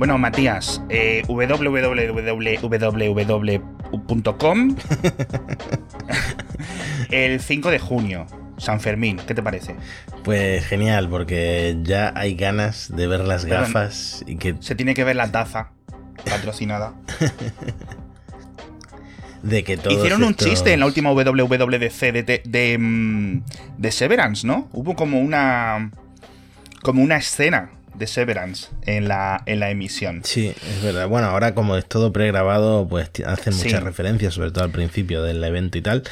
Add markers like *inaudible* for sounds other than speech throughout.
Bueno, Matías, eh, www.com *laughs* el 5 de junio, San Fermín, ¿qué te parece? Pues genial, porque ya hay ganas de ver las gafas y que... Se tiene que ver la taza patrocinada. de que Hicieron un chiste en la última WWDC de, de, mm, de, Severance, ¿no? Hubo como una. como una escena de Severance en la, en la emisión. Sí, es verdad. Bueno, ahora como es todo pregrabado, pues hacen muchas referencias, sobre todo al principio del evento y tal.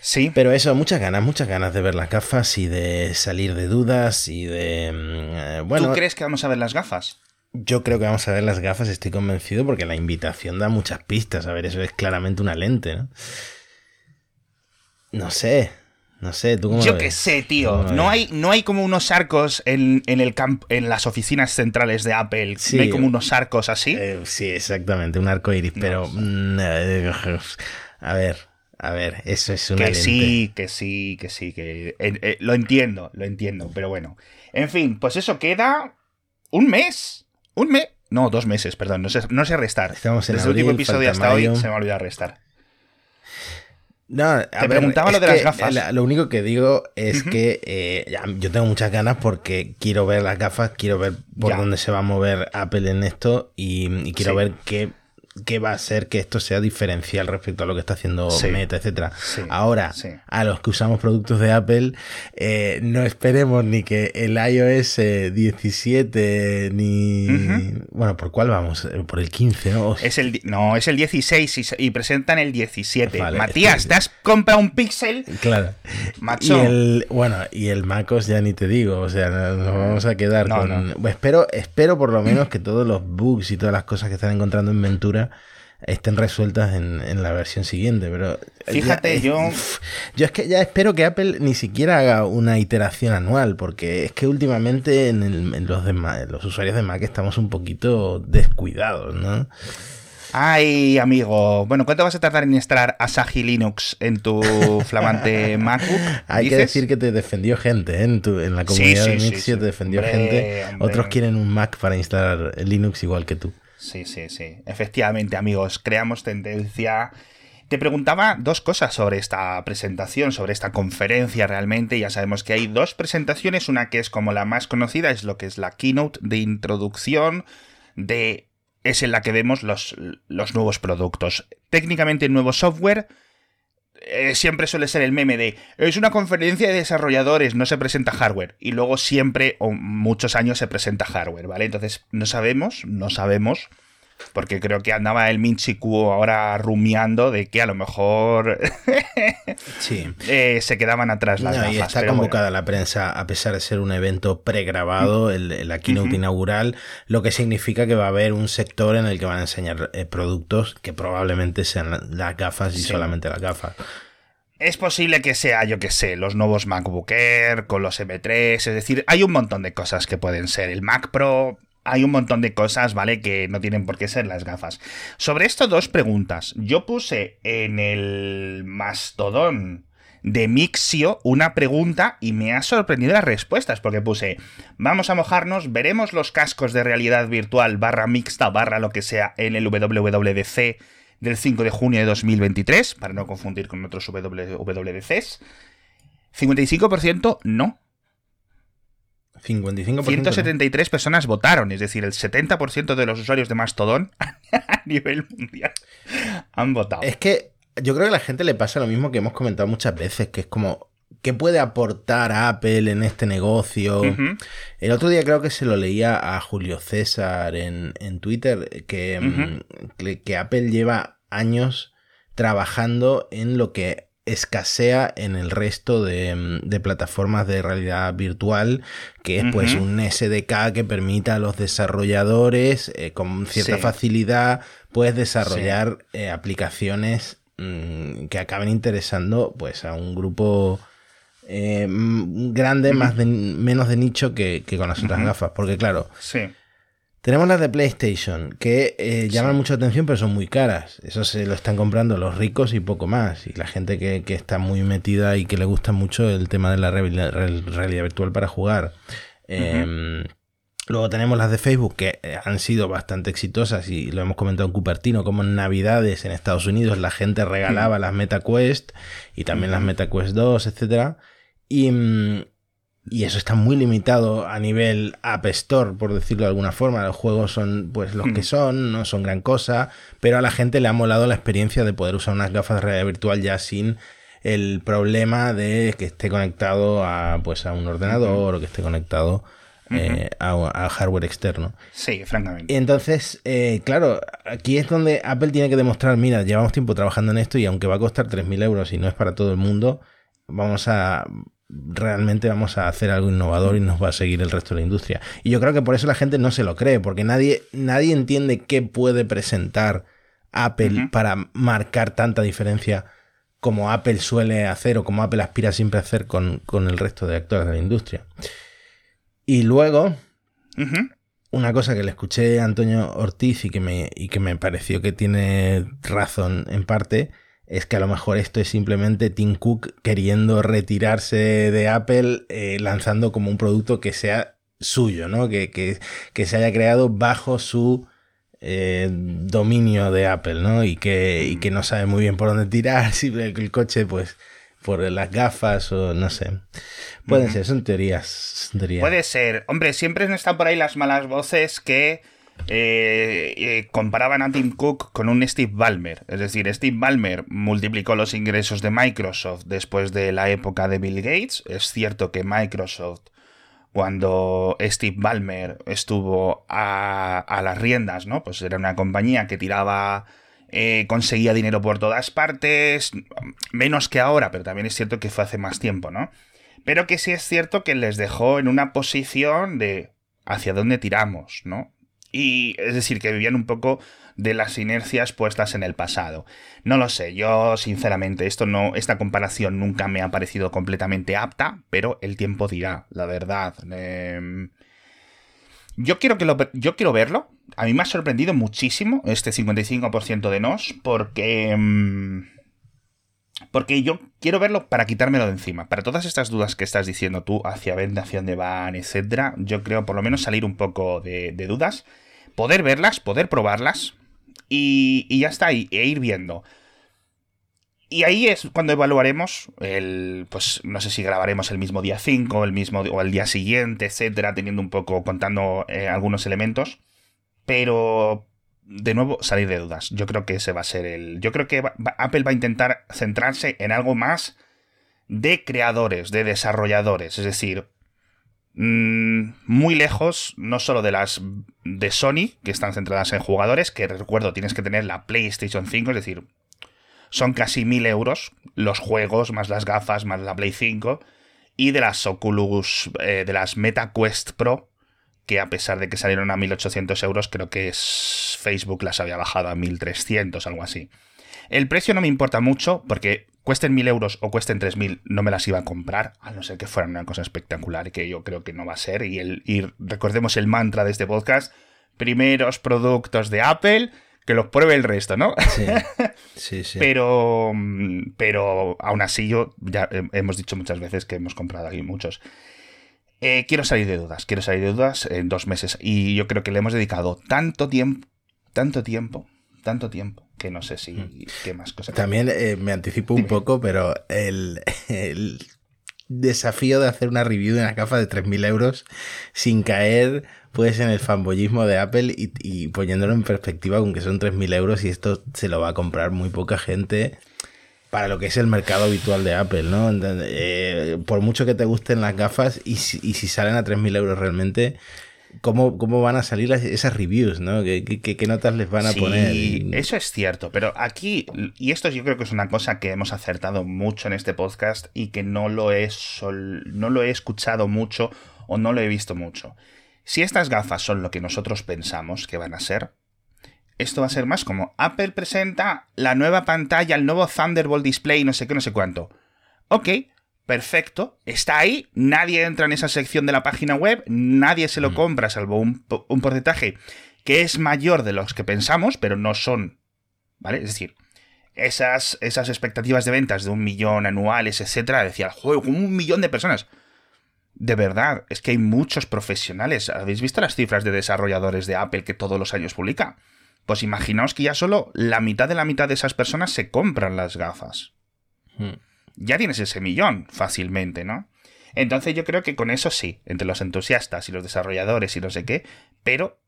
Sí. Pero eso, muchas ganas, muchas ganas de ver las gafas y de salir de dudas y de. Mm, eh, bueno. ¿Tú crees que vamos a ver las gafas? Yo creo que vamos a ver las gafas, estoy convencido, porque la invitación da muchas pistas. A ver, eso es claramente una lente, ¿no? No sé. No sé, ¿tú cómo Yo qué sé, tío. No hay, no hay como unos arcos en, el camp, en las oficinas centrales de Apple. ¿No hay como unos arcos así? Eh, sí, exactamente, un arco iris. Pero. Mm, a ver, a ver, eso es una. Que sí, que sí, que sí. Que, eh, lo entiendo, lo entiendo. Pero bueno. En fin, pues eso queda un mes. Un mes. No, dos meses, perdón. No sé, no sé restar. Estamos en Desde el último episodio hasta hoy se me ha olvidado restar. No, Te preguntaba lo de las gafas. lo único que digo es que eh, yo tengo muchas ganas porque quiero ver las gafas, quiero ver por dónde se va a mover Apple en esto y, quiero ver qué qué va a hacer que esto sea diferencial respecto a lo que está haciendo Meta, etcétera. Ahora, a los que usamos productos de Apple, eh, no esperemos ni que el iOS 17 ni bueno, ¿por cuál vamos? Eh, por el 15, ¿no? Es el no, es el 16 y, presentan el 17. Matías, ¿te has comprado un Pixel? Claro. Y el bueno, y el MacOS ya ni te digo, o sea, nos vamos a quedar con espero espero por lo menos que todos los bugs y todas las cosas que están encontrando en Ventura estén resueltas en, la versión siguiente. Pero fíjate, yo. *laughs* Yo es que ya espero que Apple ni siquiera haga una iteración anual, porque es que últimamente en, los, los usuarios de Mac estamos un poquito descuidados, ¿no? Ay, amigo. Bueno, ¿cuánto vas a tardar en instalar Asahi Linux en tu *laughs* flamante MacBook? Hay que decir que te defendió gente ¿eh? en, tu, en la comunidad de Mixio, te defendió gente. Otros quieren un Mac para instalar Linux igual que tú. Sí, sí, sí. Efectivamente, amigos, creamos tendencia. Te preguntaba dos cosas sobre esta presentación, sobre esta conferencia realmente. Ya sabemos que hay dos presentaciones, una que es como la más conocida, es lo que es la keynote de introducción de... Es en la que vemos los, los nuevos productos. Técnicamente nuevo software, eh, siempre suele ser el meme de es una conferencia de desarrolladores, no se presenta hardware. Y luego siempre, o muchos años, se presenta hardware, ¿vale? Entonces, no sabemos, no sabemos porque creo que andaba el Minchiku ahora rumiando de que a lo mejor *laughs* sí. Eh, se quedaban atrás las no, Y está convocada la prensa, a pesar de ser un evento pregrabado, el, la keynote inaugural, lo que significa que va a haber un sector en el que van a enseñar eh, productos que probablemente sean las gafas y solamente las gafas. Es posible que sea, yo que sé, los nuevos MacBook Air con los M3, es decir, hay un montón de cosas que pueden ser. El Mac Pro, hay un montón de cosas, ¿vale? Que no tienen por qué ser las gafas. Sobre esto, dos preguntas. Yo puse en el mastodón de Mixio una pregunta y me ha sorprendido las respuestas porque puse, vamos a mojarnos, veremos los cascos de realidad virtual barra mixta barra lo que sea en el WWDC del 5 de junio de 2023, para no confundir con otros WWDCs. 55% no. 55%. 173 personas votaron, es decir, el 70% de los usuarios de Mastodon *laughs* a nivel mundial han votado. Es que yo creo que a la gente le pasa lo mismo que hemos comentado muchas veces, que es como, ¿qué puede aportar Apple en este negocio? El otro día creo que se lo leía a Julio César en, Twitter, que, mm, que Apple lleva años trabajando en lo que escasea en el resto de, mm, plataformas de realidad virtual, que es pues un SDK que permita a los desarrolladores eh, con cierta facilidad pues desarrollar eh, aplicaciones mm, que acaben interesando pues a un grupo eh, grande, más de, menos de nicho que, con las otras gafas. Porque claro, sí. Tenemos las de PlayStation, que eh, llaman mucha atención, pero son muy caras. Eso se lo están comprando los ricos y poco más. Y la gente que, está muy metida y que le gusta mucho el tema de la realidad, virtual para jugar. Em, Luego tenemos las de Facebook que eh, han sido bastante exitosas y lo hemos comentado en Cupertino, como en Navidades en Estados Unidos la gente regalaba las MetaQuest y también las MetaQuest 2, etc. Y, mm, y eso está muy limitado a nivel App Store, por decirlo de alguna forma. Los juegos son pues los que son, no son gran cosa, pero a la gente le ha molado la experiencia de poder usar unas gafas de realidad virtual ya sin el problema de que esté conectado a pues a un ordenador o que esté conectado eh, a, hardware externo. Sí, francamente. Entonces, eh, claro, aquí es donde Apple tiene que demostrar, mira, llevamos tiempo trabajando en esto y aunque va a costar 3.000 euros y no es para todo el mundo, vamos a realmente vamos a hacer algo innovador y nos va a seguir el resto de la industria. Y yo creo que por eso la gente no se lo cree, porque nadie, nadie entiende qué puede presentar Apple para marcar tanta diferencia como Apple suele hacer o como Apple aspira siempre a hacer con, con el resto de actores de la industria. Y luego, una cosa que le escuché a Antonio Ortiz y que, me, y que me pareció que tiene razón en parte, es que a lo mejor esto es simplemente Tim Cook queriendo retirarse de Apple eh, lanzando como un producto que sea suyo, ¿no? Que, que, se haya creado bajo su eh, dominio de Apple, ¿no? Y que, y que no sabe muy bien por dónde tirar, *laughs* si el, coche, pues, por las gafas o no sé. Pueden ser, son teorías, Puede ser. Hombre, siempre están por ahí las malas voces que eh, eh, comparaban a Tim Cook con un Steve Ballmer. Es decir, Steve Ballmer multiplicó los ingresos de Microsoft después de la época de Bill Gates. Es cierto que Microsoft, cuando Steve Ballmer estuvo a, las riendas, ¿no? Pues era una compañía que tiraba. Eh, conseguía dinero por todas partes, menos que ahora, pero también es cierto que fue hace más tiempo, ¿no? Pero que sí es cierto que les dejó en una posición de hacia dónde tiramos, ¿no? Y es decir, que vivían un poco de las inercias puestas en el pasado. No lo sé, yo sinceramente esto no esta comparación nunca me ha parecido completamente apta, pero el tiempo dirá, la verdad. Em, yo quiero que lo, yo quiero verlo. A mí me ha sorprendido muchísimo este 55% de nos porque em, porque yo quiero verlo para quitármelo de encima. Para todas estas dudas que estás diciendo tú, hacia dónde, hacia dónde van, etcétera, yo creo por lo menos salir un poco de, dudas, poder verlas, poder probarlas y, ya está, e ir viendo. Y ahí es cuando evaluaremos el, pues no sé si grabaremos el mismo día 5, el mismo o el día siguiente, etcétera, teniendo un poco contando eh, algunos elementos, pero de nuevo, salir de dudas. Yo creo que ese va a ser el. Yo creo que Apple va a intentar centrarse en algo más de creadores, de desarrolladores. Es decir, mm, muy lejos, no solo de las de Sony, que están centradas en jugadores, que recuerdo, tienes que tener la PlayStation 5, es decir, son casi mil euros los juegos, más las gafas, más la Play 5, y de las Oculus, eh, de las Meta Quest Pro, que a pesar de que salieron a 1.800 euros, creo que es Facebook las había bajado a 1.300, algo así. El precio no me importa mucho porque cuesten 1.000 euros o cuesten 3.000 no me las iba a comprar, a no ser que fueran una cosa espectacular, que yo creo que no va a ser. Y, el, recordemos el mantra de este podcast, primeros productos de Apple, que los pruebe el resto, ¿no? Sí, *laughs* sí, sí. pero, pero aún así yo ya hemos dicho muchas veces que hemos comprado aquí muchos. Eh, quiero salir de dudas, quiero salir de dudas en dos meses. Y yo creo que le hemos dedicado tanto tiempo, tanto tiempo, tanto tiempo, que no sé si mm. qué más cosas. También eh, me anticipo un poco, pero el, desafío de hacer una review de una gafa de 3.000 euros sin caer pues en el fanboyismo de Apple y, y poniéndolo en perspectiva con que son 3.000 euros y esto se lo va a comprar muy poca gente para lo que es el mercado habitual de Apple, ¿no? Eh, por mucho que te gusten las gafas y si, y si salen a 3.000 euros realmente, ¿cómo, ¿cómo, van a salir esas reviews, ¿no? ¿Qué, qué, notas les van a sí, poner? Eso es cierto, pero aquí, y esto yo creo que es una cosa que hemos acertado mucho en este podcast y que no lo he, no lo he escuchado mucho o no lo he visto mucho. Si estas gafas son lo que nosotros pensamos que van a ser, esto va a ser más como Apple presenta la nueva pantalla, el nuevo Thunderbolt Display, no sé qué, no sé cuánto. Ok, perfecto, está ahí, nadie entra en esa sección de la página web, nadie se lo mm. compra, salvo un, porcentaje que es mayor de los que pensamos, pero no son, ¿vale? Es decir, esas, esas expectativas de ventas de un millón anuales, etcétera, decía, juego, un millón de personas. de verdad, es que hay muchos profesionales. ¿Habéis visto las cifras de desarrolladores de Apple que todos los años publica? Pues imaginaos que ya solo la mitad de la mitad de esas personas se compran las gafas. Hmm. Ya tienes ese millón fácilmente, ¿no? Entonces yo creo que con eso sí, entre los entusiastas y los desarrolladores y no sé qué, pero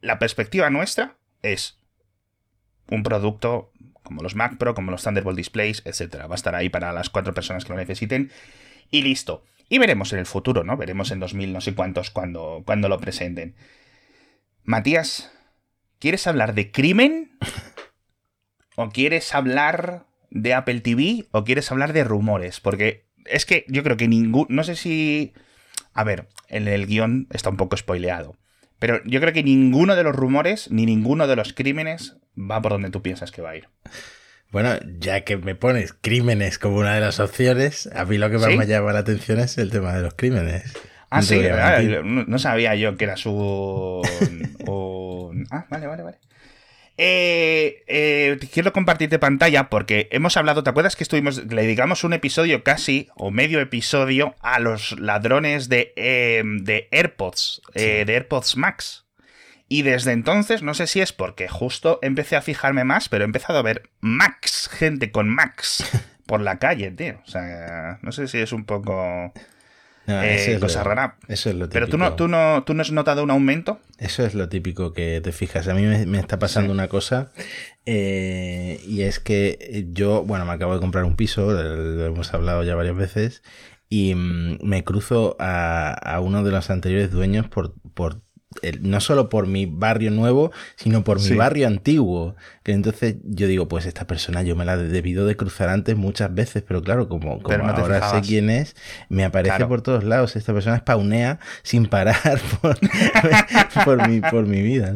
la perspectiva nuestra es un producto como los Mac Pro, como los Thunderbolt Displays, etc. Va a estar ahí para las cuatro personas que lo necesiten y listo. Y veremos en el futuro, ¿no? Veremos en 2000 no sé cuántos cuando, cuando lo presenten. Matías, ¿quieres hablar de crimen? *laughs* ¿O quieres hablar de Apple TV? ¿O quieres hablar de rumores? Porque es que yo creo que ningún... No sé si... A ver, en el guion está un poco spoileado. Pero yo creo que ninguno de los rumores ni ninguno de los crímenes va por donde tú piensas que va a ir. Bueno, ya que me pones crímenes como una de las opciones, a mí lo que más me llama la atención es el tema de los crímenes. Ah, sí, no, sabía yo que era su... Ah, vale, vale, vale. Eh, eh, quiero compartirte pantalla porque hemos hablado, ¿te acuerdas que estuvimos, le dedicamos un episodio casi, o medio episodio, a los ladrones de, eh, de AirPods, de AirPods Max? Y desde entonces, no sé si es porque justo empecé a fijarme más, pero he empezado a ver Max, gente con Max, *laughs* por la calle, tío. O sea, no sé si es un poco... Eh, cosa rara. Eso es lo típico. Pero tú no, tú, no, tú no has notado un aumento. Eso es lo típico que te fijas. A mí me, está pasando una cosa eh, y es que yo, bueno, me acabo de comprar un piso, lo hemos hablado ya varias veces, y mm, me cruzo a, a uno de los anteriores dueños por, por no solo por mi barrio nuevo, sino por mi barrio antiguo. Que entonces yo digo, pues esta persona yo me la he debido de cruzar antes muchas veces, pero claro, como, como ahora sé quién es, me aparece por todos lados. Esta persona spawnea sin parar *laughs* por, mi, por mi vida.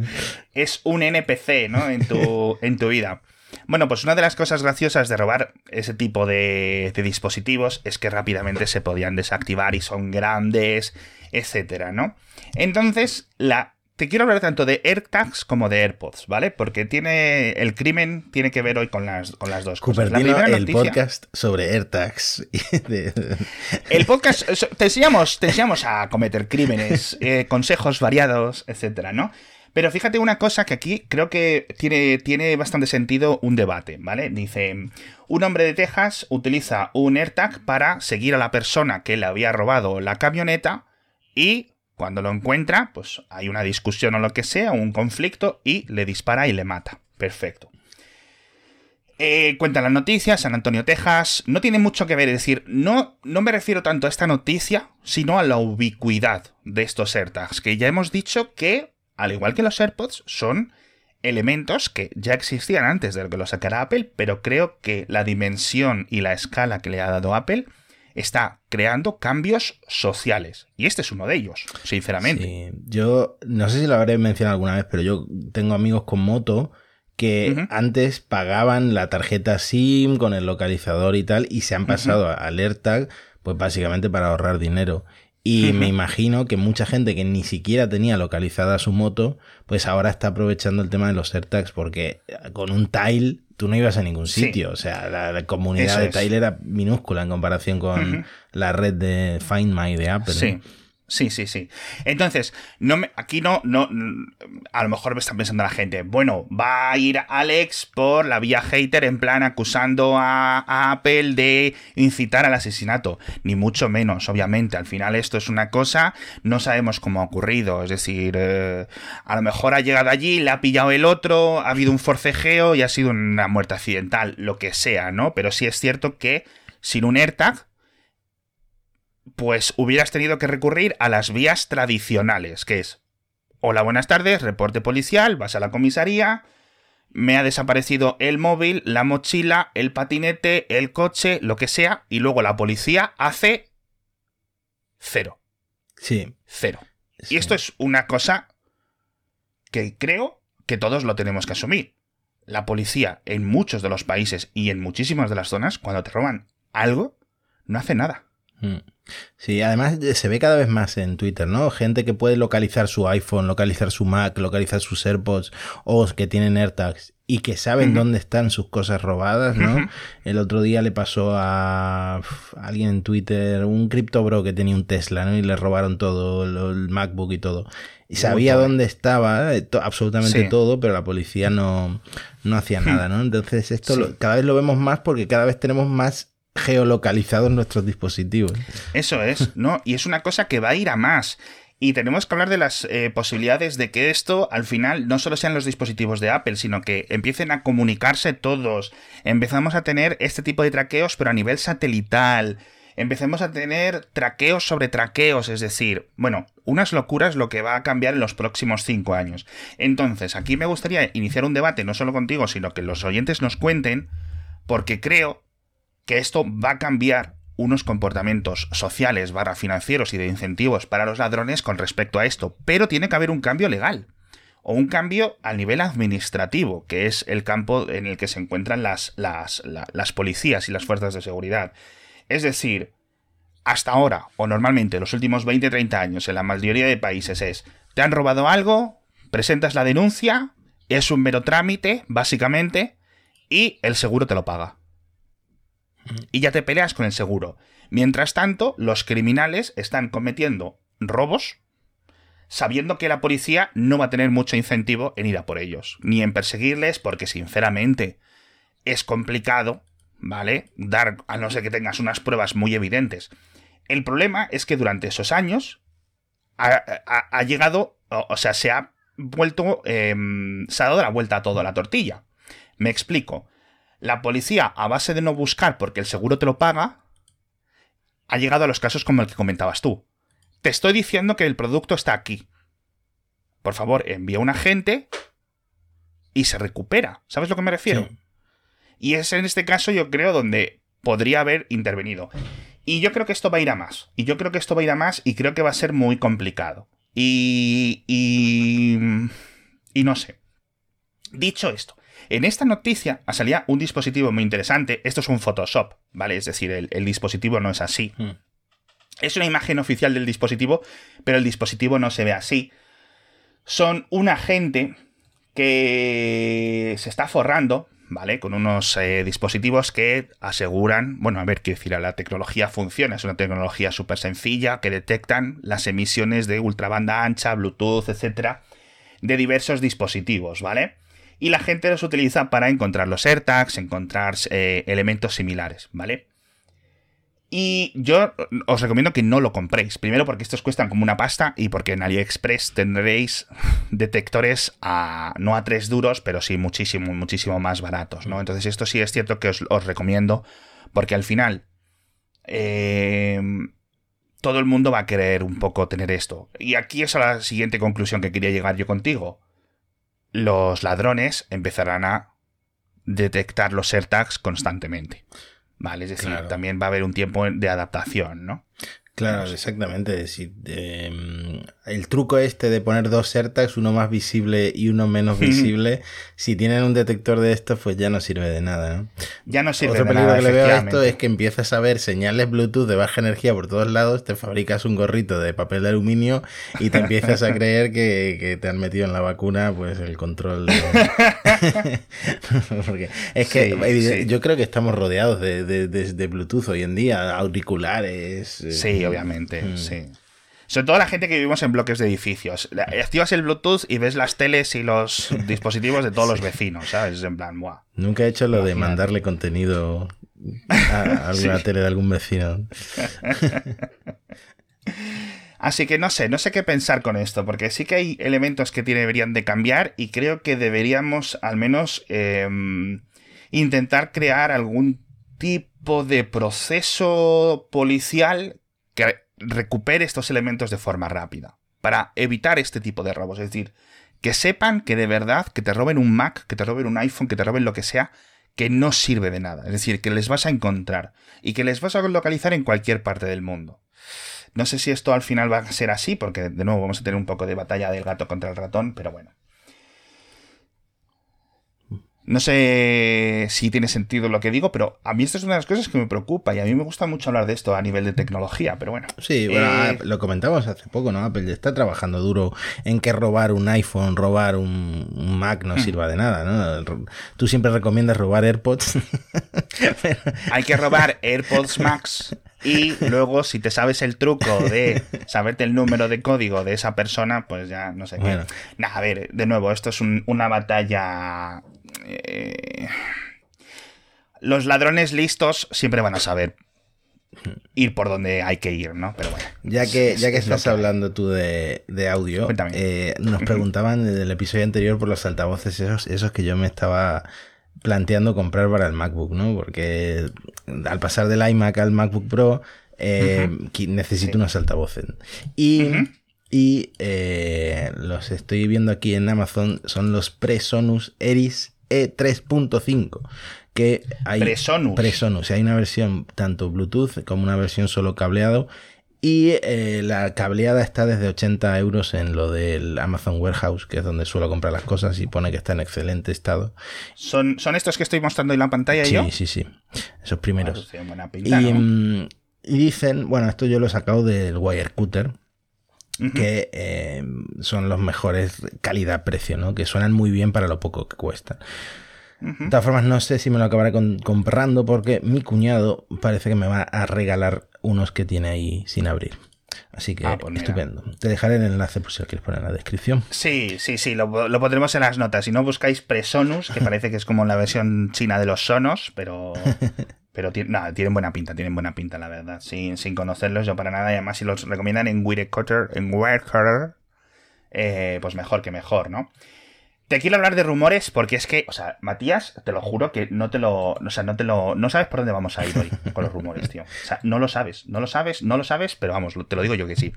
Es un NPC, ¿no? En tu, en tu vida. Bueno, pues una de las cosas graciosas de robar ese tipo de, de, dispositivos es que rápidamente se podían desactivar y son grandes, etcétera, ¿no? Entonces, la te quiero hablar tanto de AirTags como de AirPods, ¿vale? Porque tiene el crimen tiene que ver hoy con las, con las dos cosas. el podcast sobre AirTags. el podcast, te enseñamos, te enseñamos a cometer crímenes, *laughs* eh, consejos variados, etcétera, ¿no? Pero fíjate una cosa que aquí creo que tiene, tiene bastante sentido un debate, ¿vale? Dice, un hombre de Texas utiliza un AirTag para seguir a la persona que le había robado la camioneta y cuando lo encuentra, pues hay una discusión o lo que sea, un conflicto, y le dispara y le mata. Perfecto. Eh, cuenta la noticia, San Antonio, Texas. No tiene mucho que ver, es decir, no, no me refiero tanto a esta noticia, sino a la ubicuidad de estos AirTags, que ya hemos dicho que, al igual que los AirPods, son elementos que ya existían antes de lo que lo sacara Apple, pero creo que la dimensión y la escala que le ha dado Apple está creando cambios sociales. Y este es uno de ellos, sinceramente. Yo no sé si lo habré mencionado alguna vez, pero yo tengo amigos con moto que antes pagaban la tarjeta SIM con el localizador y tal y se han pasado al AirTag pues básicamente para ahorrar dinero. Y *laughs* me imagino que mucha gente que ni siquiera tenía localizada su moto, pues ahora está aprovechando el tema de los AirTags porque con un tile tú no ibas a ningún sitio. O sea, la, comunidad de tile era minúscula en comparación con la red de Find My de Apple. Sí. Sí, sí, sí. Entonces, no me, aquí no, no, a lo mejor me están pensando la gente, bueno, va a ir Alex por la vía hater en plan acusando a, Apple de incitar al asesinato. Ni mucho menos, obviamente. Al final esto es una cosa, no sabemos cómo ha ocurrido. Es decir, eh, a lo mejor ha llegado allí, le ha pillado el otro, ha habido un forcejeo y ha sido una muerte accidental, lo que sea, ¿no? Pero sí es cierto que sin un AirTag pues hubieras tenido que recurrir a las vías tradicionales, que es, hola, buenas tardes, reporte policial, vas a la comisaría, me ha desaparecido el móvil, la mochila, el patinete, el coche, lo que sea, y luego la policía hace cero. Sí. Cero. Y esto es una cosa que creo que todos lo tenemos que asumir. La policía en muchos de los países y en muchísimas de las zonas, cuando te roban algo, no hace nada. Mm. Sí, además eh, se ve cada vez más en Twitter, ¿no? Gente que puede localizar su iPhone, localizar su Mac, localizar sus AirPods o que tienen AirTags y que saben dónde están sus cosas robadas, ¿no? El otro día le pasó a alguien en Twitter, un criptobro que tenía un Tesla, ¿no? Y le robaron todo, el MacBook y todo. Y sabía dónde estaba, eh, absolutamente todo, pero la policía no, no hacía nada, ¿no? Entonces esto cada vez lo vemos más porque cada vez tenemos más geolocalizados nuestros dispositivos. Eso es, ¿no? Y es una cosa que va a ir a más. Y tenemos que hablar de las eh, posibilidades de que esto al final no solo sean los dispositivos de Apple, sino que empiecen a comunicarse todos. Empezamos a tener este tipo de traqueos, pero a nivel satelital. Empecemos a tener traqueos sobre traqueos, es decir, bueno, unas locuras lo que va a cambiar en los próximos cinco años. Entonces, aquí me gustaría iniciar un debate, no solo contigo, sino que los oyentes nos cuenten, porque creo que esto va a cambiar unos comportamientos sociales, barra financieros y de incentivos para los ladrones con respecto a esto, pero tiene que haber un cambio legal o un cambio a nivel administrativo, que es el campo en el que se encuentran las, las, policías y las fuerzas de seguridad. Es decir, hasta ahora, o normalmente los últimos 20-30 años en la mayoría de países es, te han robado algo, presentas la denuncia, es un mero trámite, básicamente, y el seguro te lo paga y ya te peleas con el seguro. Mientras tanto, los criminales están cometiendo robos sabiendo que la policía no va a tener mucho incentivo en ir a por ellos, ni en perseguirles, porque sinceramente es complicado, ¿vale? Dar, a no ser que tengas unas pruebas muy evidentes. El problema es que durante esos años ha, llegado, o, sea, se ha vuelto, em, se ha dado la vuelta a todo la tortilla. Me explico. La policía, a base de no buscar porque el seguro te lo paga, ha llegado a los casos como el que comentabas tú. Te estoy diciendo que el producto está aquí. Por favor, envía un agente y se recupera. ¿Sabes a lo que me refiero? Y es en este caso, yo creo, donde podría haber intervenido. Y yo creo que esto va a ir a más. Y yo creo que esto va a ir a más y creo que va a ser muy complicado. Y. Y. Y no sé. Dicho esto, en esta noticia salía un dispositivo muy interesante. Esto es un Photoshop, ¿vale? Es decir, el, dispositivo no es así. Hmm. Es una imagen oficial del dispositivo, pero el dispositivo no se ve así. Son un agente que se está forrando, ¿vale? Con unos eh, dispositivos que aseguran, bueno, a ver, qué decir, la tecnología funciona, es una tecnología súper sencilla que detectan las emisiones de ultrabanda ancha, Bluetooth, etcétera, de diversos dispositivos, ¿vale? Y la gente los utiliza para encontrar los AirTags, encontrar eh, elementos similares, ¿vale? Y yo os recomiendo que no lo compréis. Primero porque estos cuestan como una pasta y porque en AliExpress tendréis *laughs* detectores a no a tres duros, pero sí muchísimo, muchísimo más baratos, ¿no? Entonces esto sí es cierto que os, recomiendo porque al final eh, todo el mundo va a querer un poco tener esto. Y aquí es la siguiente conclusión que quería llegar yo contigo los ladrones empezarán a detectar los AirTags constantemente. ¿Vale? Es decir, también va a haber un tiempo de adaptación, ¿no? Claro, exactamente. Em, el truco este de poner dos AirTags, uno más visible y uno menos *laughs* visible, si tienen un detector de estos, pues ya no sirve de nada. ¿no? Ya no sirve de nada. Otro peligro que le veo a esto es que empiezas a ver señales Bluetooth de baja energía por todos lados, te fabricas un gorrito de papel de aluminio y te empiezas a *laughs* creer que, te han metido en la vacuna pues el control de... *laughs* Porque es que yo creo que estamos rodeados de, de, Bluetooth hoy en día, auriculares. Eh, sí, obviamente, mm. sí. Sobre todo la gente que vivimos en bloques de edificios. Activas el Bluetooth y ves las teles y los *laughs* dispositivos de todos los vecinos, ¿sabes? En plan, ¡buah! Nunca he hecho lo de mandarle contenido a *laughs* alguna tele de algún vecino. *laughs* Así que no sé, no sé qué pensar con esto, porque sí que hay elementos que deberían de cambiar y creo que deberíamos al menos em, intentar crear algún tipo de proceso policial recupere estos elementos de forma rápida, para evitar este tipo de robos. Es decir, que sepan que de verdad, que te roben un Mac, que te roben un iPhone, que te roben lo que sea, que no sirve de nada. Es decir, que les vas a encontrar y que les vas a localizar en cualquier parte del mundo. No sé si esto al final va a ser así, porque de nuevo vamos a tener un poco de batalla del gato contra el ratón, pero bueno. No sé si tiene sentido lo que digo, pero a mí esto es una de las cosas que me preocupa y a mí me gusta mucho hablar de esto a nivel de tecnología, pero bueno. Sí, bueno, Eh, ah, lo comentamos hace poco, ¿no? Apple está trabajando duro en que robar un iPhone, robar un, Mac Hmm. no sirva de nada, ¿no? Tú siempre recomiendas robar AirPods. *laughs* hay que robar AirPods Max y luego si te sabes el truco de saberte el número de código de esa persona, pues ya no sé Bueno. qué. Nah, a ver, de nuevo, esto es un- una batalla... eh, Los ladrones listos siempre van a saber ir por donde hay que ir, ¿no? Pero bueno. Ya que, es- ya que es estás que hablando tú de, de audio, eh, nos preguntaban en el episodio anterior por los altavoces esos, esos que yo me estaba planteando comprar para el MacBook, ¿no? Porque al pasar del iMac al MacBook Pro, eh, necesito Sí. unos altavoces. Y, y eh, los estoy viendo aquí en Amazon, son los Presonus Eris E3.5. Que hay Presonus. Presonus. Hay una versión tanto Bluetooth como una versión solo cableado. Y eh, la cableada está desde 80 euros en lo del Amazon Warehouse, que es donde suelo comprar las cosas y pone que está en excelente estado. ¿Son, ¿Son estos que estoy mostrando en la pantalla Sí, yo? sí, sí. Esos primeros. Y, ¿no? mm, y dicen, bueno, esto yo lo he sacado del Wirecutter, Que eh, son los mejores calidad-precio, ¿no? Que suenan muy bien para lo poco que cuestan. De todas formas, no sé si me lo acabaré con- comprando porque mi cuñado parece que me va a regalar unos que tiene ahí sin abrir. Así que Ah, pues estupendo. Te dejaré el enlace por si lo quieres poner en la descripción. Sí, sí, sí, lo, lo pondremos en las notas. Si no buscáis Presonus, que parece que es como la versión china de los sonos, pero. *laughs* Pero tienen buena pinta, tienen buena pinta, la verdad. Sin, sin conocerlos yo para nada. Y además, si los recomiendan en Wirecutter, en Wirecutter, eh, pues mejor que mejor, ¿no? Te quiero hablar de rumores porque es que, o sea, Matías, te lo juro que no te lo, o sea, no te lo, no sabes por dónde vamos a ir hoy con los rumores, tío. O sea, no lo sabes, no lo sabes, no lo sabes, pero vamos, te lo digo yo que sí.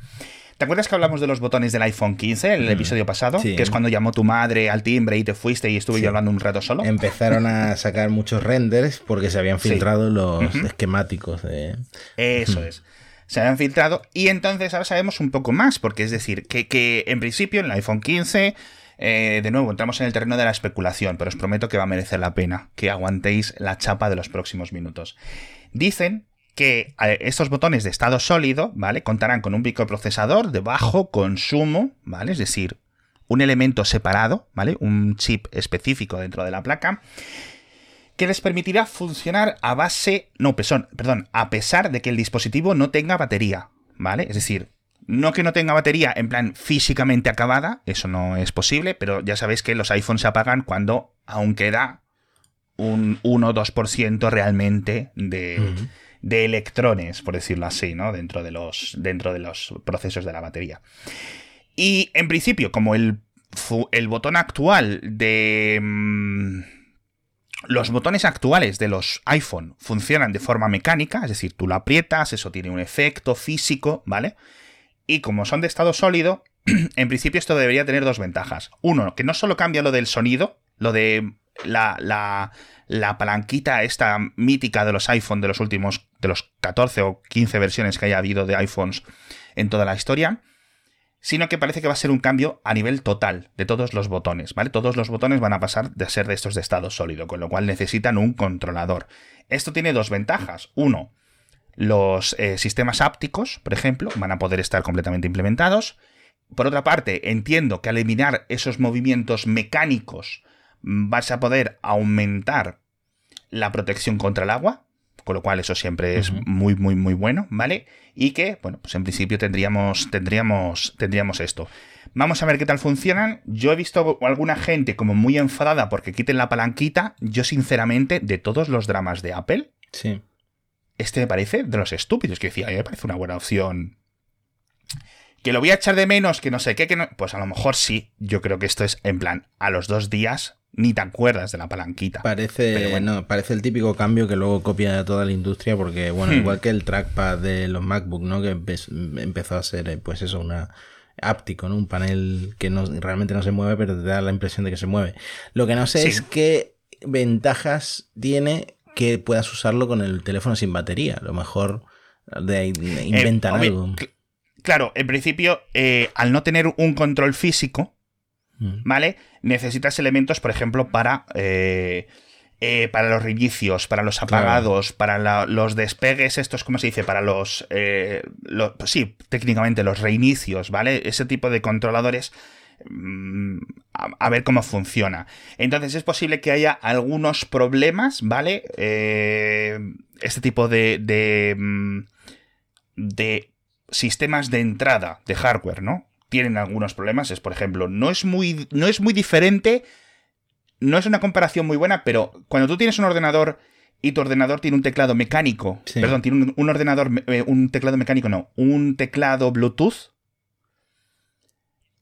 ¿Te acuerdas que hablamos de los botones del iPhone 15 en el episodio pasado? sí. Que es cuando llamó tu madre al timbre y te fuiste y estuve Sí. yo hablando un rato solo. Empezaron a *laughs* sacar muchos renders porque se habían Sí. filtrado los esquemáticos de... Eso es. Se habían filtrado y entonces ahora sabemos un poco más, porque es decir, que, que en principio en el iPhone 15, eh, de nuevo, entramos en el terreno de la especulación, pero os prometo que va a merecer la pena que aguantéis la chapa de los próximos minutos. Dicen que estos botones de estado sólido, ¿vale? Contarán con un microprocesador de bajo consumo, ¿vale? Es decir, un elemento separado, ¿vale? Un chip específico dentro de la placa que les permitirá funcionar a base, no, perdón, a pesar de que el dispositivo no tenga batería, ¿vale? Es decir, no que no tenga batería en plan físicamente acabada, eso no es posible, pero ya sabéis que los iPhones se apagan cuando aún queda un 1 o 2% realmente de. De electrones, por decirlo así, ¿no? Dentro de los, dentro de los procesos de la batería. Y en principio, como el, el botón actual de... mm, los botones actuales de los iPhone funcionan de forma mecánica, es decir, tú lo aprietas, eso tiene un efecto físico, ¿vale? Y como son de estado sólido, *clears throat* en principio esto debería tener dos ventajas. Uno, que no solo cambia lo del sonido, lo de la, la, la palanquita esta mítica de los iPhone de los últimos, de los 14 o 15 versiones que haya habido de iPhones en toda la historia, sino que parece que va a ser un cambio a nivel total de todos los botones, ¿vale? Todos los botones van a pasar de ser de estos de estado sólido, con lo cual necesitan un controlador. Esto tiene dos ventajas. Uno, los eh, sistemas ápticos, por ejemplo, van a poder estar completamente implementados. Por otra parte, entiendo que al eliminar esos movimientos mecánicos vas a poder aumentar la protección contra el agua, con lo cual eso siempre es muy, muy, muy bueno, ¿vale? Y que, bueno, pues en principio tendríamos, tendríamos, tendríamos esto. Vamos a ver qué tal funcionan. Yo he visto alguna gente como muy enfadada porque quiten la palanquita. Yo, sinceramente, de todos los dramas de Apple, Sí. este me parece de los estúpidos. Que decía, a mí me parece una buena opción. Que lo voy a echar de menos, que no sé qué, que no. Pues a lo mejor sí. Yo creo que esto es en plan, a los dos días ni te acuerdas de la palanquita. Parece, bueno. no, parece el típico cambio que luego copia toda la industria porque, bueno, Hmm. igual que el trackpad de los MacBook, ¿no? Que empe- empezó a ser, eh, pues eso, una áptico, ¿no? Un panel que no, realmente no se mueve, pero te da la impresión de que se mueve. Lo que no sé Sí. es qué ventajas tiene que puedas usarlo con el teléfono sin batería. A lo mejor de ahí inventan Eh, hombre, algo. cl- Claro, en principio, eh, al no tener un control físico. ¿Vale? Necesitas elementos, por ejemplo, para... Eh, eh, para los reinicios, para los apagados, para los despegues, estos, ¿cómo se dice? Para los, pues sí, técnicamente los reinicios, ¿vale? Ese tipo de controladores Mm, a, ver cómo funciona. Entonces es posible que haya algunos problemas, ¿vale? Eh, este tipo de, de, mm, de sistemas de entrada de hardware, ¿no? Tienen algunos problemas. Es, por ejemplo, no es muy, no es muy diferente. No es una comparación muy buena, pero cuando tú tienes un ordenador y tu ordenador tiene un teclado mecánico, perdón, tiene un, un ordenador, eh, un teclado mecánico, no, un teclado Bluetooth,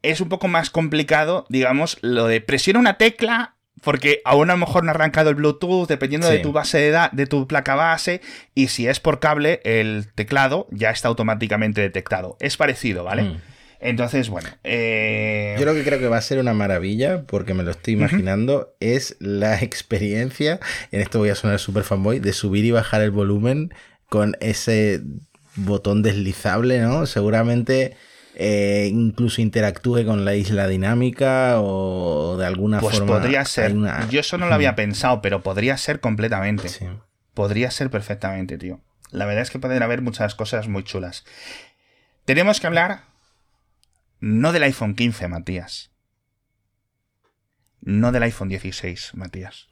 es un poco más complicado, digamos, lo de presiona una tecla porque aún a lo mejor no ha arrancado el Bluetooth, dependiendo de tu base de, de tu placa base, y si es por cable, el teclado ya está automáticamente detectado. Es parecido, ¿vale? Mm. Entonces, bueno. Eh, Yo lo que creo que va a ser una maravilla, porque me lo estoy imaginando, es la *laughs* experiencia, en esto voy a sonar super fanboy, de subir y bajar el volumen con ese botón deslizable, ¿no? Seguramente eh, incluso interactúe con la isla dinámica o de alguna pues forma. podría ser. Yo eso no lo había pensado, pero podría ser completamente. Podría ser perfectamente, tío. La verdad es que pueden haber muchas cosas muy chulas. Tenemos que hablar no del iPhone 15, Matías. No del iPhone 16, Matías.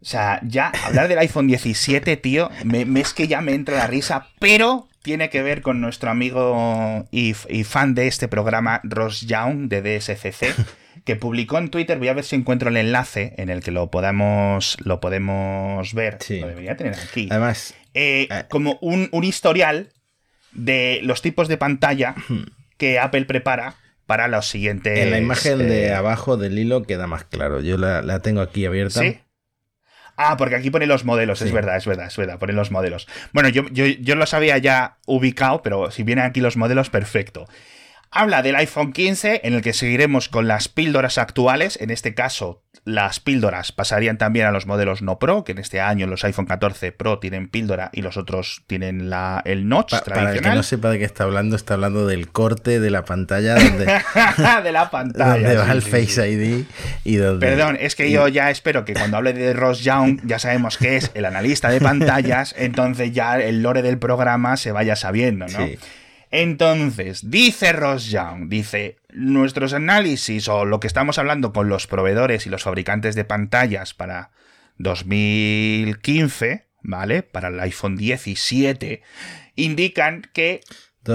O sea, ya hablar del iPhone 17, tío, me, es que ya me entra la risa, pero tiene que ver con nuestro amigo y, fan de este programa, Ross Young, de DSCC, *laughs* que publicó en Twitter, voy a ver si encuentro el enlace en el que lo podamos, lo podemos ver. Lo debería tener aquí. Además, eh, eh, como un, historial de los tipos de pantalla que Apple prepara para los siguientes. En la imagen de eh, abajo del hilo queda más claro. Yo la, la tengo aquí abierta. ¿Sí? Ah, porque aquí pone los modelos, es verdad, es verdad, es verdad, pone los modelos. Bueno, yo, yo, yo los había ya ubicado, pero si vienen aquí los modelos, perfecto. Habla del iPhone 15, en el que seguiremos con las píldoras actuales. En este caso, las píldoras pasarían también a los modelos no Pro, que en este año los iPhone 14 Pro tienen píldora y los otros tienen la, el notch tradicional. Para el que no sepa de qué está hablando, está hablando del corte de la pantalla *laughs* donde, de la pantalla. va el Face ID y donde... Perdón, es que yo ya espero que cuando hable de Ross Young ya sabemos que es el analista de pantallas, *laughs* entonces ya el lore del programa se vaya sabiendo, ¿no? Entonces, dice Ross Young, dice, nuestros análisis o lo que estamos hablando con los proveedores y los fabricantes de pantallas para 2015, ¿vale? Para el iPhone 17, indican que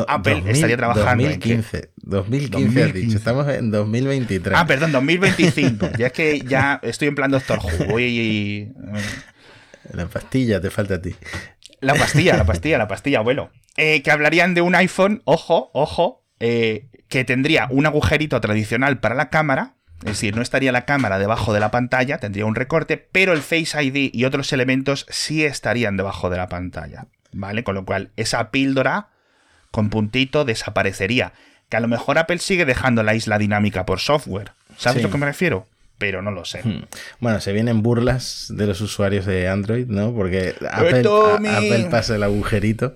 Apple estaría trabajando 2015, en 2015, has dicho, estamos en 2023. Ah, perdón, 2025. ya es que ya estoy en plan Doctor Who. La pastilla te falta a ti. La pastilla, la pastilla, la pastilla, abuelo. Eh, que hablarían de un iPhone, ojo, ojo, eh, que tendría un agujerito tradicional para la cámara, es decir, no estaría la cámara debajo de la pantalla, tendría un recorte, pero el Face ID y otros elementos sí estarían debajo de la pantalla, ¿vale? Con lo cual, esa píldora con puntito desaparecería. Que a lo mejor Apple sigue dejando la isla dinámica por software. ¿Sabes a lo que me refiero? Pero no lo sé. Hmm. Bueno, se vienen burlas de los usuarios de Android, ¿no? Porque Apple, Apple pasa el agujerito.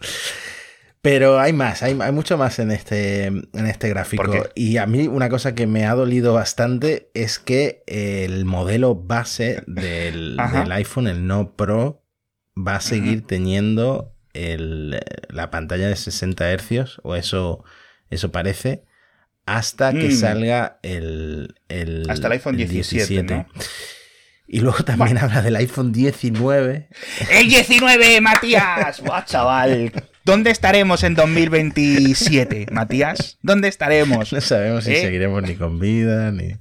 Pero hay más, hay, mucho más en este, en este gráfico. Y a mí una cosa que me ha dolido bastante es que el modelo base del, *laughs* iPhone, el no Pro, va a seguir teniendo la pantalla de 60 Hz, o eso, eso parece, hasta que mm. salga el, Hasta el iPhone 17. Y luego también habla del iPhone 19. ¡El 19, Matías! ¡Buah, chaval! ¿Dónde estaremos en 2027, Matías? ¿Dónde estaremos? No sabemos si ¿Eh? seguiremos ni con vida, ni...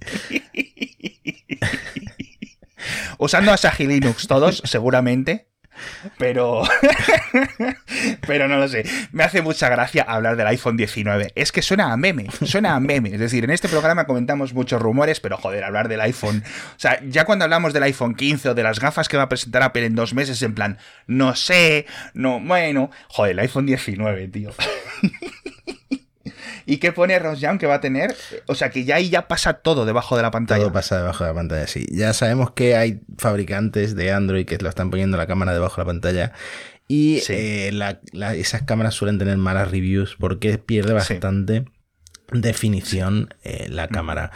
Usando Asahi Linux todos, seguramente. Pero. Pero no lo sé. Me hace mucha gracia hablar del iPhone 19. Es que suena a meme. Suena a meme. Es decir, en este programa comentamos muchos rumores, pero joder, hablar del iPhone. O sea, ya cuando hablamos del iPhone 15 o de las gafas que va a presentar Apple en dos meses, en plan, no sé, no, bueno. Joder, el iPhone 19, tío. *laughs* ¿Y qué pone Young que va a tener? O sea, que ya ahí ya pasa todo debajo de la pantalla. Todo pasa debajo de la pantalla, sí. Ya sabemos que hay fabricantes de Android que lo están poniendo la cámara debajo de la pantalla. Y eh, esas cámaras suelen tener malas reviews porque pierde bastante definición eh, la cámara.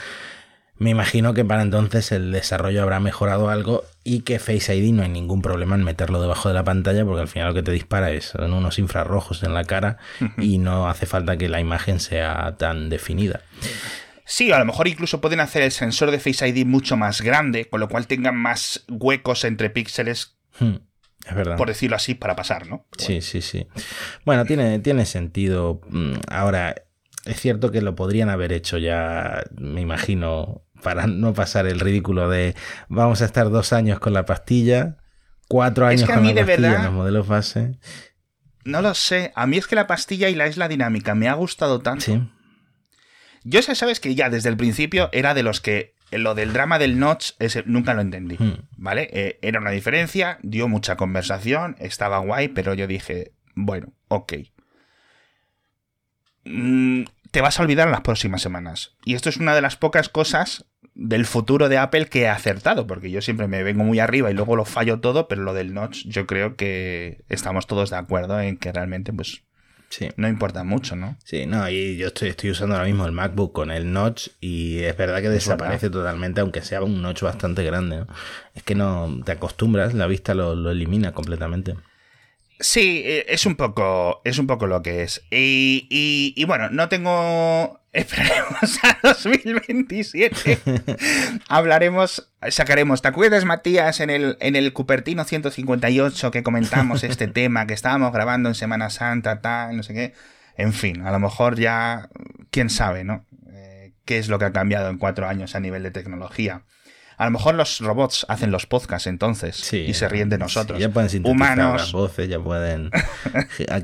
Me imagino que para entonces el desarrollo habrá mejorado algo y que Face ID no hay ningún problema en meterlo debajo de la pantalla porque al final lo que te dispara es son unos infrarrojos en la cara y no hace falta que la imagen sea tan definida. Sí, a lo mejor incluso pueden hacer el sensor de Face ID mucho más grande, con lo cual tengan más huecos entre píxeles. Hmm, es verdad. Por decirlo así, para pasar, ¿no? Sí, sí, sí. Bueno, tiene, tiene sentido. Mm, ahora, es cierto que lo podrían haber hecho ya, me imagino, para no pasar el ridículo de vamos a estar dos años con la pastilla, cuatro años con la pastilla en los modelos base. No lo sé. A mí es que la pastilla y la isla dinámica me ha gustado tanto. Sí. Yo sé, sabes que ya desde el principio era de los que lo del drama del notch ese, nunca lo entendí. Hmm. ¿Vale? Eh, era una diferencia, dio mucha conversación, estaba guay, pero yo dije, bueno, ok. Mm, te vas a olvidar en las próximas semanas. Y esto es una de las pocas cosas del futuro de Apple que he acertado, porque yo siempre me vengo muy arriba y luego lo fallo todo, pero lo del notch yo creo que estamos todos de acuerdo en que realmente pues no importa mucho, ¿no? Sí, no, y yo estoy, estoy usando ahora mismo el MacBook con el notch y es verdad que desaparece totalmente, aunque sea un notch bastante grande, ¿no? Es que no te acostumbras, la vista lo elimina completamente. Sí, eh, es un poco, es un poco lo que es. Y, y, bueno, no tengo. *laughs* Esperaremos a 2027. *laughs* Hablaremos, sacaremos. ¿Te acuerdas, Matías, en el, en el Cupertino 158 que comentamos este *laughs* tema, que estábamos grabando en Semana Santa, tal, no sé qué? En fin, a lo mejor ya, quién sabe, ¿no? Eh, ¿Qué es lo que ha cambiado en cuatro años a nivel de tecnología? A lo mejor los robots hacen los podcasts entonces y se ríen de nosotros. ya pueden sintetizar las voces, ya pueden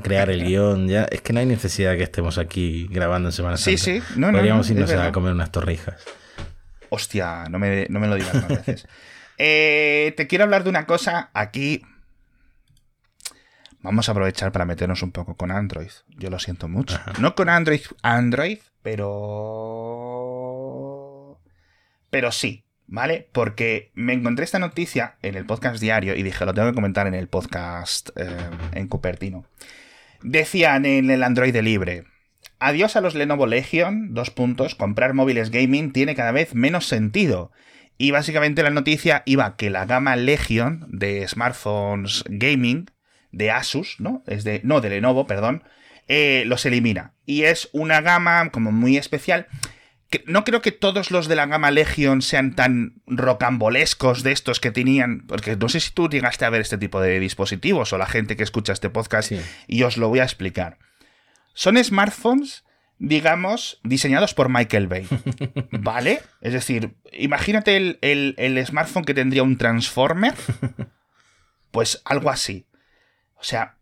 crear el guion. Ya. Es que no hay necesidad de que estemos aquí grabando en Semana Santa. Sí, sí. No, Podríamos irnos a comer unas torrijas. Hostia, no me, no me lo digas más veces. *laughs* Eh, te quiero hablar de una cosa aquí. Vamos a aprovechar para meternos un poco con Android. Yo lo siento mucho. No con Android, Android, pero. Pero sí. ¿Vale? Porque me encontré esta noticia en el podcast diario y dije, lo tengo que comentar en el podcast eh, en Cupertino. Decían en el Android libre, adiós a los Lenovo Legion, dos puntos, comprar móviles gaming tiene cada vez menos sentido. Y básicamente la noticia iba que la gama Legion de smartphones gaming de Asus, ¿no? Es de, no, de Lenovo, perdón, eh, los elimina. Y es una gama como muy especial no creo que todos los de la gama Legion sean tan rocambolescos de estos que tenían, porque no sé si tú llegaste a ver este tipo de dispositivos o la gente que escucha este podcast y os lo voy a explicar. Son smartphones, digamos, diseñados por Michael Bay, *laughs* ¿vale? Es decir, imagínate el, el smartphone que tendría un Transformer, *laughs* pues algo así. O sea,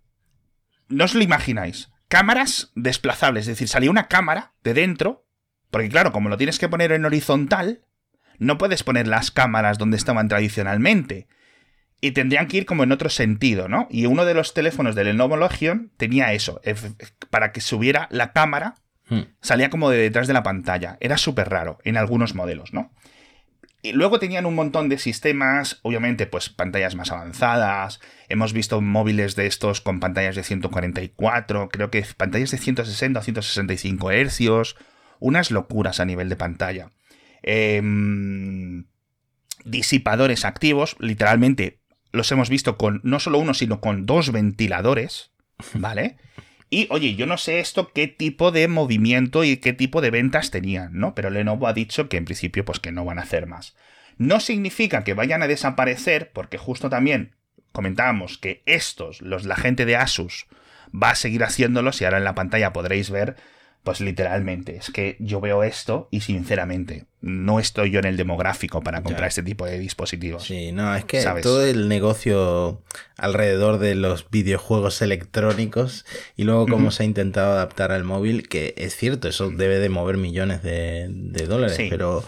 no os lo imagináis. Cámaras desplazables, es decir, salía una cámara de dentro porque claro, como lo tienes que poner en horizontal, no puedes poner las cámaras donde estaban tradicionalmente. Y tendrían que ir como en otro sentido, ¿no? Y uno de los teléfonos del Lenovo Legion tenía eso. Para que subiera la cámara, hmm. salía como de detrás de la pantalla. Era súper raro en algunos modelos, ¿no? Y luego tenían un montón de sistemas, obviamente, pues pantallas más avanzadas. Hemos visto móviles de estos con pantallas de 144, creo que pantallas de 160 o 165 hercios unas locuras a nivel de pantalla. Em, disipadores activos, literalmente los hemos visto con no solo uno, sino con dos ventiladores, *laughs* ¿vale? Y oye, yo no sé esto qué tipo de movimiento y qué tipo de ventas tenían, ¿no? Pero Lenovo ha dicho que en principio pues que no van a hacer más. No significa que vayan a desaparecer, porque justo también comentábamos que estos, los la gente de Asus, va a seguir haciéndolos y ahora en la pantalla podréis ver pues literalmente, es que yo veo esto y sinceramente no estoy yo en el demográfico para comprar este tipo de dispositivos. Sí, no, es que todo el negocio alrededor de los videojuegos electrónicos y luego cómo se ha intentado adaptar al móvil, que es cierto, eso debe de mover millones de, dólares, pero...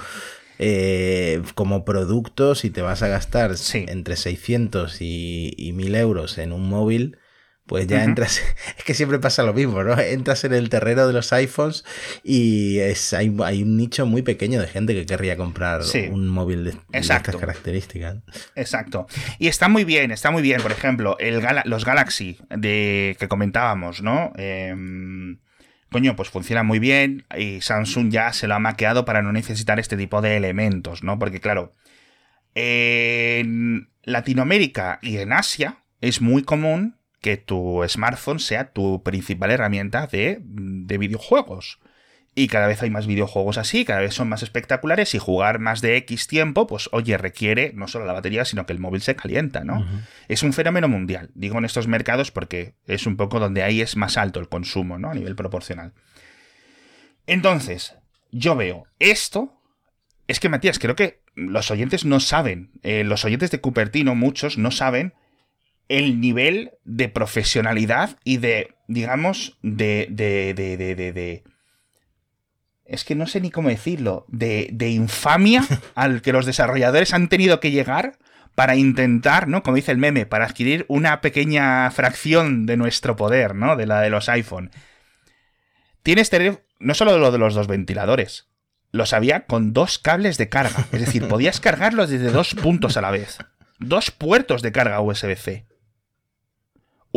Eh, como producto, si te vas a gastar entre 600 y, y 1000 euros en un móvil, pues ya entras, *laughs* es que siempre pasa lo mismo, ¿no? Entras en el terreno de los iPhones y es, hay, un nicho muy pequeño de gente que querría comprar un móvil de, estas características. Exacto. Y está muy bien, está muy bien. Por ejemplo, el los Galaxy de, que comentábamos, ¿no? Em, coño, pues funciona muy bien y Samsung ya se lo ha maqueado para no necesitar este tipo de elementos, ¿no? Porque claro, en Latinoamérica y en Asia es muy común que tu smartphone sea tu principal herramienta de, de videojuegos. Y cada vez hay más videojuegos así, cada vez son más espectaculares y jugar más de X tiempo, pues oye, requiere no solo la batería, sino que el móvil se calienta, ¿no? Es un fenómeno mundial, digo en estos mercados porque es un poco donde ahí es más alto el consumo, ¿no? A nivel proporcional. Entonces, yo veo esto, es que Matías, creo que los oyentes no saben, eh, los oyentes de Cupertino, muchos, no saben el nivel de profesionalidad y de, digamos, de, de, de, de, de es que no sé ni cómo decirlo, de, infamia *laughs* al que los desarrolladores han tenido que llegar para intentar, ¿no? Como dice el meme, para adquirir una pequeña fracción de nuestro poder, ¿no? De la de los iPhone. Tienes tener no solo lo de los dos ventiladores, los había con dos cables de carga. Es decir, podías cargarlos desde dos puntos a la vez. Dos puertos de carga USB-C.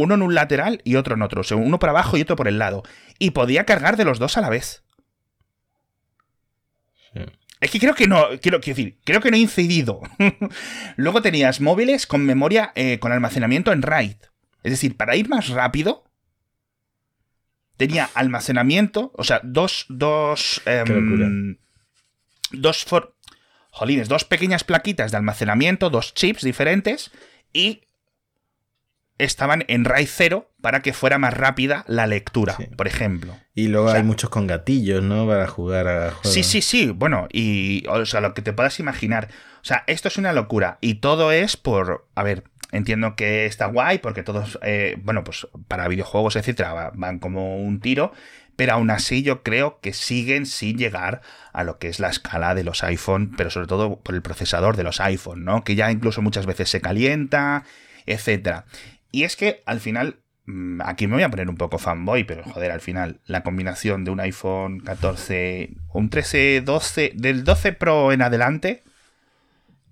Uno en un lateral y otro en otro. O sea, uno por abajo y otro por el lado. Y podía cargar de los dos a la vez. Es que creo que no, quiero, decir, creo que no he incidido. *laughs* Luego tenías móviles con memoria, eh, con almacenamiento en RAID. Es decir, para ir más rápido, tenía almacenamiento, o sea, dos, dos, em, dos, for, jolines, dos pequeñas plaquitas de almacenamiento, dos chips diferentes y estaban en RAID 0 para que fuera más rápida la lectura, por ejemplo. Y luego hay muchos con gatillos, ¿no? Para jugar a juegos. Sí, sí, sí. Bueno, y o sea, lo que te puedas imaginar. O sea, esto es una locura. Y todo es por. A ver, entiendo que está guay porque todos, eh, bueno, pues para videojuegos, etcétera, van como un tiro. Pero aún así yo creo que siguen sin llegar a lo que es la escala de los iPhone, pero sobre todo por el procesador de los iPhone, ¿no? Que ya incluso muchas veces se calienta, etcétera. Y es que al final, mm, aquí me voy a poner un poco fanboy, pero joder, al final, la combinación de un iPhone 14, un 13, 12, del 12 Pro en adelante,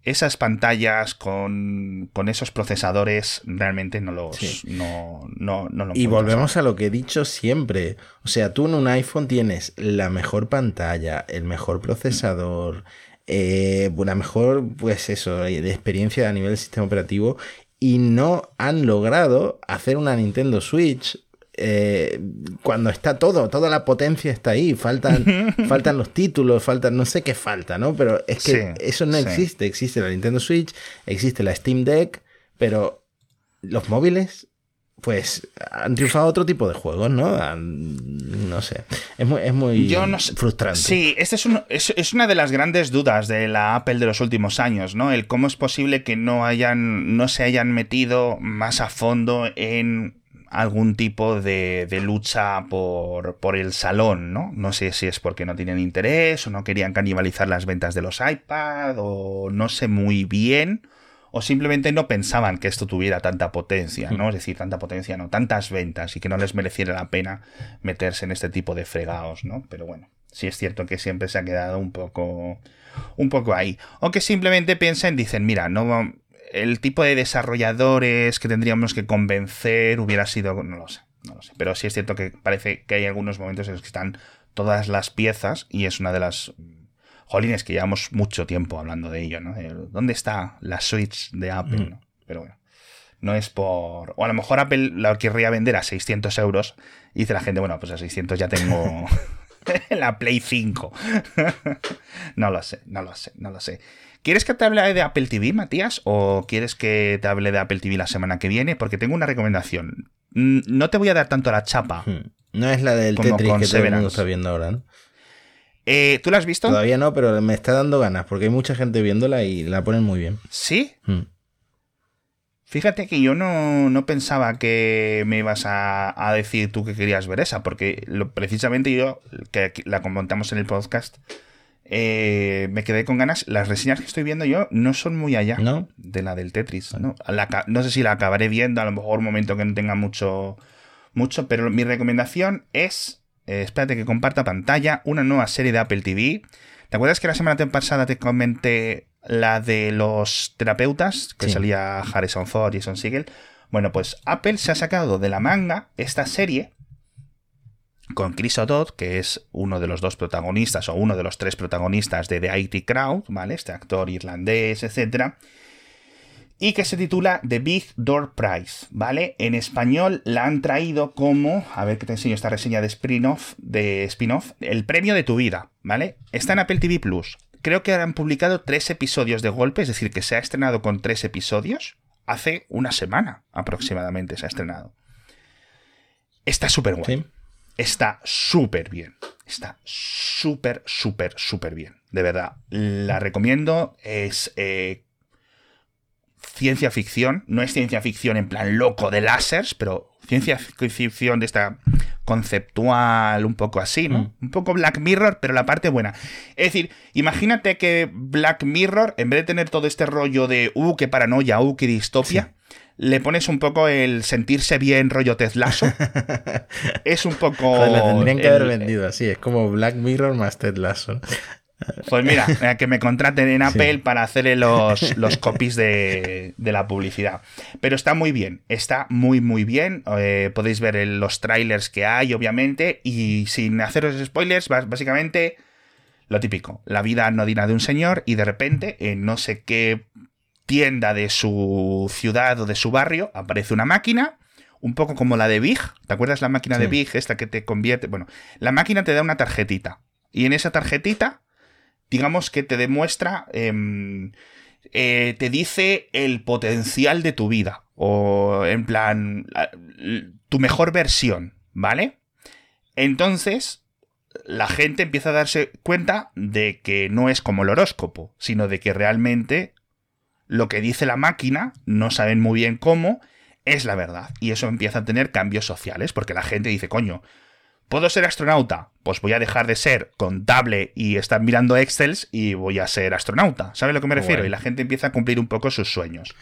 esas pantallas con, con esos procesadores realmente no los no, no, no Y volvemos a lo que he dicho siempre. O sea, tú en un iPhone tienes la mejor pantalla, el mejor procesador, eh, una mejor, pues eso, de experiencia a nivel del sistema operativo y no han logrado hacer una Nintendo Switch eh, cuando está todo, toda la potencia está ahí, faltan, *laughs* faltan los títulos, faltan, no sé qué falta, ¿no? Pero es que eso no existe, existe la Nintendo Switch, existe la Steam Deck, pero los móviles pues han triunfado otro tipo de juegos, ¿no? no sé. Es muy, es muy frustrante. Sí, esta es, es, una de las grandes dudas de la Apple de los últimos años, ¿no? El cómo es posible que no hayan. no se hayan metido más a fondo en algún tipo de, de lucha por, por el salón, ¿no? No sé si es porque no tienen interés o no querían canibalizar las ventas de los iPad o no sé muy bien o simplemente no pensaban que esto tuviera tanta potencia, ¿no? Es decir, tanta potencia, no, tantas ventas y que no les mereciera la pena meterse en este tipo de fregados, ¿no? Pero bueno, sí es cierto que siempre se ha quedado un poco un poco ahí. O que simplemente piensan, dicen, mira, no el tipo de desarrolladores que tendríamos que convencer hubiera sido, no lo sé, no lo sé, pero sí es cierto que parece que hay algunos momentos en los que están todas las piezas y es una de las Jolines, que llevamos mucho tiempo hablando de ello, ¿no? ¿Dónde está la Switch de Apple? Mm. Pero bueno, no es por... O a lo mejor Apple la querría vender a 600 euros y dice la gente, bueno, pues a 600 ya tengo *laughs* *laughs* la Play 5. *laughs* no lo sé, no lo sé, no lo sé. ¿Quieres que te hable de Apple TV, Matías? ¿O quieres que te hable de Apple TV la semana que viene? Porque tengo una recomendación. No te voy a dar tanto la chapa. Hmm. No es la del Tetris que todo el mundo está viendo ahora, ¿no? Eh, ¿Tú la has visto? Todavía no, pero me está dando ganas porque hay mucha gente viéndola y la ponen muy bien. ¿Sí? Hmm. Fíjate que yo no, pensaba que me ibas a, decir tú que querías ver esa, porque precisamente yo, que la comentamos en el podcast, eh, me quedé con ganas. Las reseñas que estoy viendo yo no son muy allá de la del Tetris. ¿no? no sé si la acabaré viendo, a lo mejor un momento que no tenga mucho, mucho, pero mi recomendación es eh, espérate que comparta pantalla, una nueva serie de Apple TV. ¿Te acuerdas que la semana pasada te comenté la de los terapeutas? Que salía Harrison Ford y Jason Siegel. Bueno, pues Apple se ha sacado de la manga esta serie con Chris O'Donnell, que es uno de los dos protagonistas o uno de los tres protagonistas de The IT Crowd, ¿vale? Este actor irlandés, etc. Y que se titula The Big Door Prize, ¿vale? En español la han traído como, a ver que te enseño esta reseña de spin-off, de spin-off, El premio de tu vida, ¿vale? Está en Apple TV Plus. Creo que han publicado tres episodios de golpe, es decir, que se ha estrenado con tres episodios. Hace una semana aproximadamente se ha estrenado. Está súper guay. Está súper bien. Está súper, súper, súper bien. De verdad. La recomiendo. Es eh, ciencia ficción. No es ciencia ficción en plan loco de láseres, pero ciencia ficción de esta conceptual, un poco así, ¿no? Mm. Un poco Black Mirror, pero la parte buena. Es decir, imagínate que Black Mirror, en vez de tener todo este rollo de, uh, qué paranoia, uh, qué distopia, le pones un poco el sentirse bien rollo Tezlazo. *laughs* es un poco... Joder, tendrían que haber vendido así, es como Black Mirror más Tezlazo. Pues mira, *laughs* eh, que me contraten en Apple para hacerle los, los copies de, la publicidad. Pero está muy bien, está muy muy bien. Eh, podéis ver los trailers que hay, obviamente, y sin haceros spoilers, básicamente lo típico. La vida anodina de un señor y de repente, en no sé qué tienda de su ciudad o de su barrio, aparece una máquina un poco como la de Big. ¿Te acuerdas la máquina de Big, esta que te convierte? Bueno, la máquina te da una tarjetita. Y en esa tarjetita digamos que te demuestra, em, eh, te dice el potencial de tu vida, o en plan, tu mejor versión, ¿vale? Entonces, la gente empieza a darse cuenta de que no es como el horóscopo, sino de que realmente lo que dice la máquina, no saben muy bien cómo, es la verdad. Y eso empieza a tener cambios sociales, porque la gente dice, coño, ¿Puedo ser astronauta? Pues voy a dejar de ser contable y estar mirando Excels y voy a ser astronauta. ¿Sabes a lo que me refiero? Y la gente empieza a cumplir un poco sus sueños.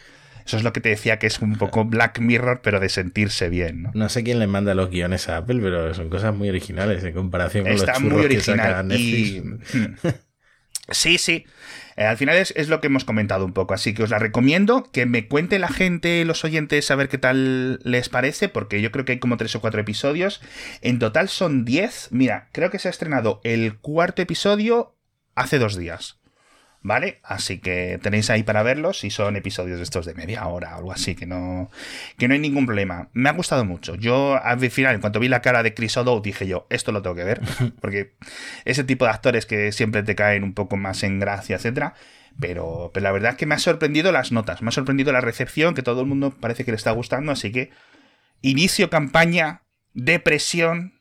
Eso es lo que te decía que es un poco Black Mirror, pero de sentirse bien. ¿no? no sé quién le manda los guiones a Apple, pero son cosas muy originales en comparación con Está los churros muy original que *laughs* hmm. Sí, sí. Eh, al final es, lo que hemos comentado un poco, así que os la recomiendo, que me cuente la gente, los oyentes, a ver qué tal les parece, porque yo creo que hay como tres o cuatro episodios. En total son diez. Mira, creo que se ha estrenado el cuarto episodio hace dos días. ¿Vale? Así que tenéis ahí para verlos si son episodios de estos de media hora o algo así, que no, que no hay ningún problema. Me ha gustado mucho. Yo al final, en cuanto vi la cara de Chris O'Dowd, dije yo, esto lo tengo que ver, *laughs* porque ese tipo de actores que siempre te caen un poco más en gracia, etcétera. Pero, pero la verdad es que me ha sorprendido las notas, me ha sorprendido la recepción, que todo el mundo parece que le está gustando, así que inicio campaña, depresión,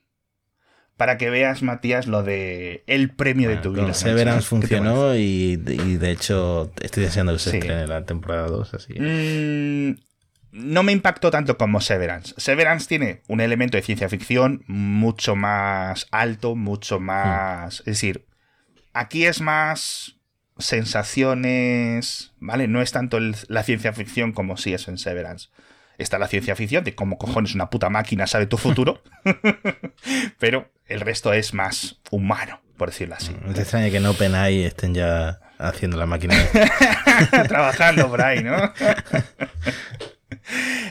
para que veas, Matías, lo de el premio de tu vida. Severance funcionó y, de hecho estoy deseando que se en la temporada 2. Así. Mm, no me impactó tanto como Severance. Severance tiene un elemento de ciencia ficción mucho más alto, mucho más... Es decir, aquí es más sensaciones, ¿vale? No es tanto la ciencia ficción como si es en Severance está la ciencia ficción de cómo cojones una puta máquina sabe tu futuro, *laughs* pero el resto es más humano, por decirlo así. No te extraña que en OpenAI estén ya haciendo la máquina. *laughs* Trabajando por ahí, ¿no? *laughs*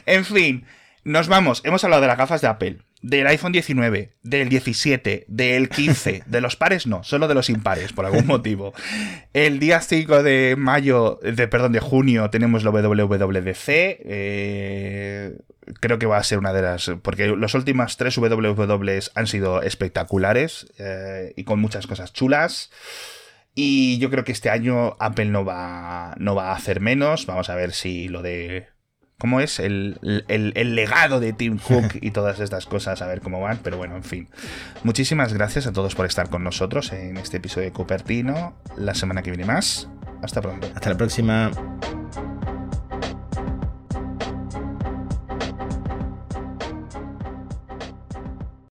en fin, nos vamos. Hemos hablado de las gafas de Apple del iPhone 19, del 17, del 15, *laughs* de los pares no, solo de los impares, por algún motivo. El día 5 de mayo, de, perdón, de junio tenemos la WWDC. Eh, creo que va a ser una de las... Porque los últimos tres WWs han sido espectaculares eh, y con muchas cosas chulas. Y yo creo que este año Apple no va, no va a hacer menos. Vamos a ver si lo de cómo es el, legado de Tim Cook y todas estas cosas, a ver cómo van, pero bueno, en fin. Muchísimas gracias a todos por estar con nosotros en este episodio de Cupertino. La semana que viene más. Hasta pronto. Hasta la próxima.